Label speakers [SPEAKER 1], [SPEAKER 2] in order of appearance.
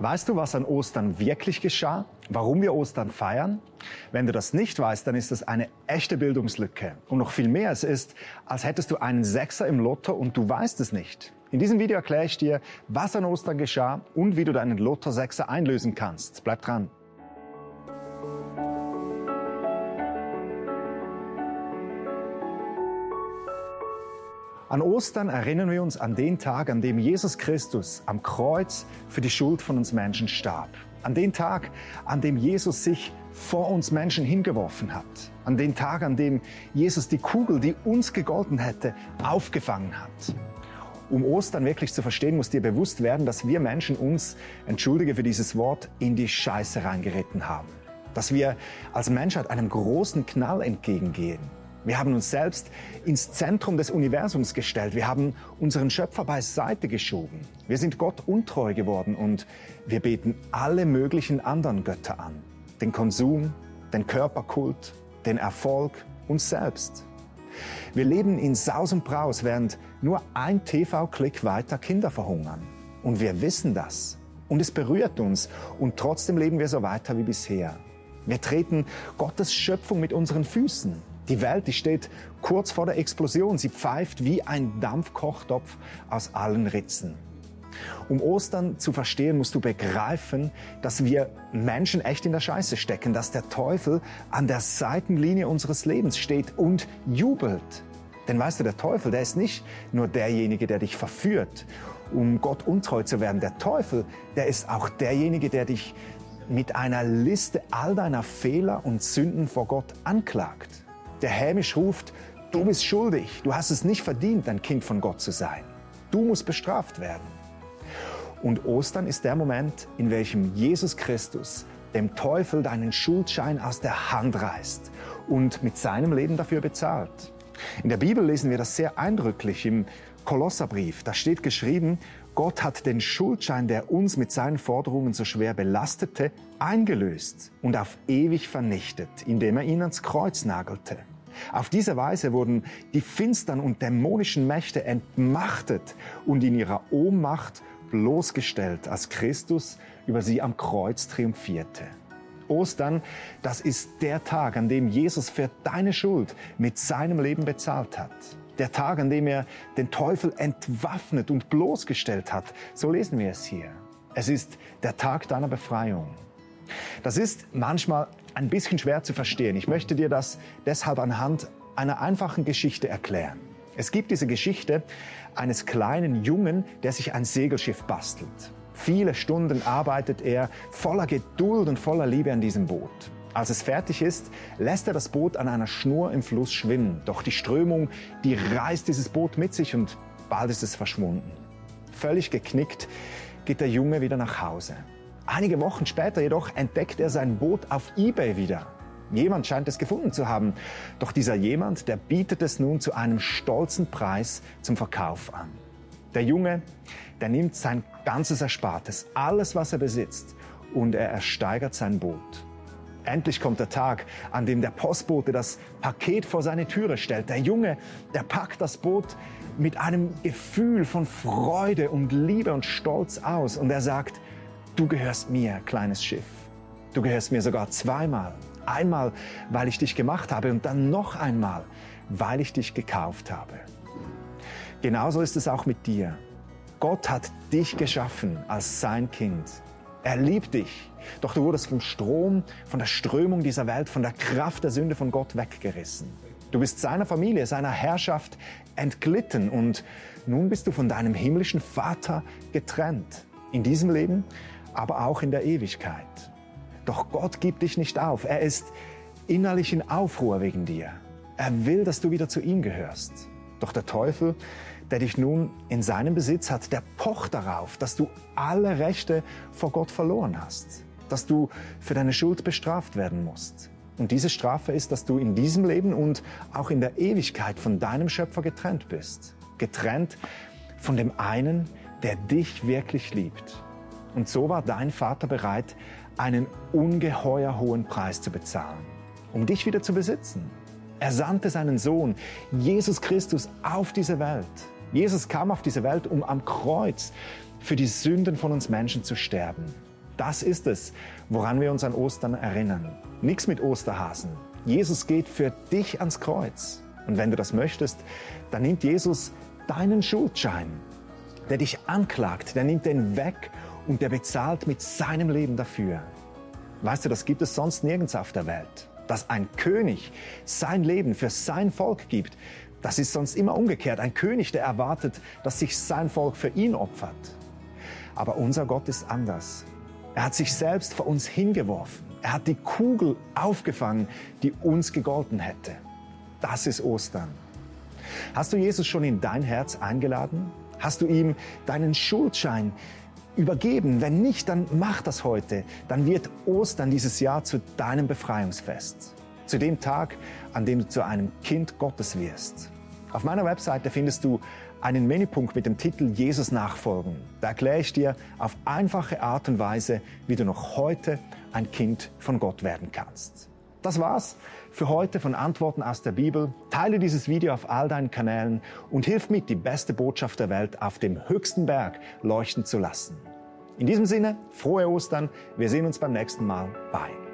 [SPEAKER 1] Weißt du, was an Ostern wirklich geschah? Warum wir Ostern feiern? Wenn du das nicht weißt, dann ist das eine echte Bildungslücke. Und noch viel mehr, es ist, als hättest du einen Sechser im Lotto und du weißt es nicht. In diesem Video erkläre ich dir, was an Ostern geschah und wie du deinen Lotto-Sechser einlösen kannst. Bleib dran. An Ostern erinnern wir uns an den Tag, an dem Jesus Christus am Kreuz für die Schuld von uns Menschen starb. An den Tag, an dem Jesus sich vor uns Menschen hingeworfen hat. An den Tag, an dem Jesus die Kugel, die uns gegolten hätte, aufgefangen hat. Um Ostern wirklich zu verstehen, muss dir bewusst werden, dass wir Menschen uns, entschuldige für dieses Wort, in die Scheiße reingeritten haben. Dass wir als Menschheit einem großen Knall entgegengehen wir haben uns selbst ins Zentrum des Universums gestellt. Wir haben unseren Schöpfer beiseite geschoben. Wir sind Gott untreu geworden und wir beten alle möglichen anderen Götter an. Den Konsum, den Körperkult, den Erfolg, uns selbst. Wir leben in Saus und Braus, während nur ein TV-Klick weiter Kinder verhungern. Und wir wissen das. Und es berührt uns. Und trotzdem leben wir so weiter wie bisher. Wir treten Gottes Schöpfung mit unseren Füßen. Die Welt, die steht kurz vor der Explosion. Sie pfeift wie ein Dampfkochtopf aus allen Ritzen. Um Ostern zu verstehen, musst du begreifen, dass wir Menschen echt in der Scheiße stecken, dass der Teufel an der Seitenlinie unseres Lebens steht und jubelt. Denn weißt du, der Teufel, der ist nicht nur derjenige, der dich verführt, um Gott untreu zu werden. Der Teufel, der ist auch derjenige, der dich mit einer Liste all deiner Fehler und Sünden vor Gott anklagt der hämisch ruft, du bist schuldig, du hast es nicht verdient, ein Kind von Gott zu sein. Du musst bestraft werden. Und Ostern ist der Moment, in welchem Jesus Christus dem Teufel deinen Schuldschein aus der Hand reißt und mit seinem Leben dafür bezahlt. In der Bibel lesen wir das sehr eindrücklich im Kolosserbrief. Da steht geschrieben, Gott hat den Schuldschein, der uns mit seinen Forderungen so schwer belastete, eingelöst und auf ewig vernichtet, indem er ihn ans Kreuz nagelte. Auf diese Weise wurden die finstern und dämonischen Mächte entmachtet und in ihrer Ohnmacht bloßgestellt, als Christus über sie am Kreuz triumphierte. Ostern, das ist der Tag, an dem Jesus für deine Schuld mit seinem Leben bezahlt hat der Tag, an dem er den Teufel entwaffnet und bloßgestellt hat. So lesen wir es hier. Es ist der Tag deiner Befreiung. Das ist manchmal ein bisschen schwer zu verstehen. Ich möchte dir das deshalb anhand einer einfachen Geschichte erklären. Es gibt diese Geschichte eines kleinen Jungen, der sich ein Segelschiff bastelt. Viele Stunden arbeitet er voller Geduld und voller Liebe an diesem Boot. Als es fertig ist, lässt er das Boot an einer Schnur im Fluss schwimmen. Doch die Strömung, die reißt dieses Boot mit sich und bald ist es verschwunden. Völlig geknickt geht der Junge wieder nach Hause. Einige Wochen später jedoch entdeckt er sein Boot auf eBay wieder. Jemand scheint es gefunden zu haben. Doch dieser jemand, der bietet es nun zu einem stolzen Preis zum Verkauf an. Der Junge, der nimmt sein ganzes Erspartes, alles was er besitzt, und er ersteigert sein Boot. Endlich kommt der Tag, an dem der Postbote das Paket vor seine Türe stellt. Der Junge, der packt das Boot mit einem Gefühl von Freude und Liebe und Stolz aus und er sagt, du gehörst mir, kleines Schiff. Du gehörst mir sogar zweimal. Einmal, weil ich dich gemacht habe und dann noch einmal, weil ich dich gekauft habe. Genauso ist es auch mit dir. Gott hat dich geschaffen als sein Kind. Er liebt dich. Doch du wurdest vom Strom, von der Strömung dieser Welt, von der Kraft der Sünde von Gott weggerissen. Du bist seiner Familie, seiner Herrschaft entglitten und nun bist du von deinem himmlischen Vater getrennt. In diesem Leben, aber auch in der Ewigkeit. Doch Gott gibt dich nicht auf. Er ist innerlich in Aufruhr wegen dir. Er will, dass du wieder zu ihm gehörst. Doch der Teufel, der dich nun in seinem Besitz hat, der pocht darauf, dass du alle Rechte vor Gott verloren hast, dass du für deine Schuld bestraft werden musst. Und diese Strafe ist, dass du in diesem Leben und auch in der Ewigkeit von deinem Schöpfer getrennt bist. Getrennt von dem einen, der dich wirklich liebt. Und so war dein Vater bereit, einen ungeheuer hohen Preis zu bezahlen, um dich wieder zu besitzen. Er sandte seinen Sohn, Jesus Christus, auf diese Welt. Jesus kam auf diese Welt, um am Kreuz für die Sünden von uns Menschen zu sterben. Das ist es, woran wir uns an Ostern erinnern. Nichts mit Osterhasen. Jesus geht für dich ans Kreuz. Und wenn du das möchtest, dann nimmt Jesus deinen Schuldschein, der dich anklagt, der nimmt den weg und der bezahlt mit seinem Leben dafür. Weißt du, das gibt es sonst nirgends auf der Welt. Dass ein König sein Leben für sein Volk gibt, das ist sonst immer umgekehrt. Ein König, der erwartet, dass sich sein Volk für ihn opfert. Aber unser Gott ist anders. Er hat sich selbst vor uns hingeworfen. Er hat die Kugel aufgefangen, die uns gegolten hätte. Das ist Ostern. Hast du Jesus schon in dein Herz eingeladen? Hast du ihm deinen Schuldschein übergeben? Wenn nicht, dann mach das heute. Dann wird Ostern dieses Jahr zu deinem Befreiungsfest. Zu dem Tag, an dem du zu einem Kind Gottes wirst. Auf meiner Webseite findest du einen Menüpunkt mit dem Titel Jesus nachfolgen. Da erkläre ich dir auf einfache Art und Weise, wie du noch heute ein Kind von Gott werden kannst. Das war's für heute von Antworten aus der Bibel. Teile dieses Video auf all deinen Kanälen und hilf mit, die beste Botschaft der Welt auf dem höchsten Berg leuchten zu lassen. In diesem Sinne, frohe Ostern. Wir sehen uns beim nächsten Mal. Bye.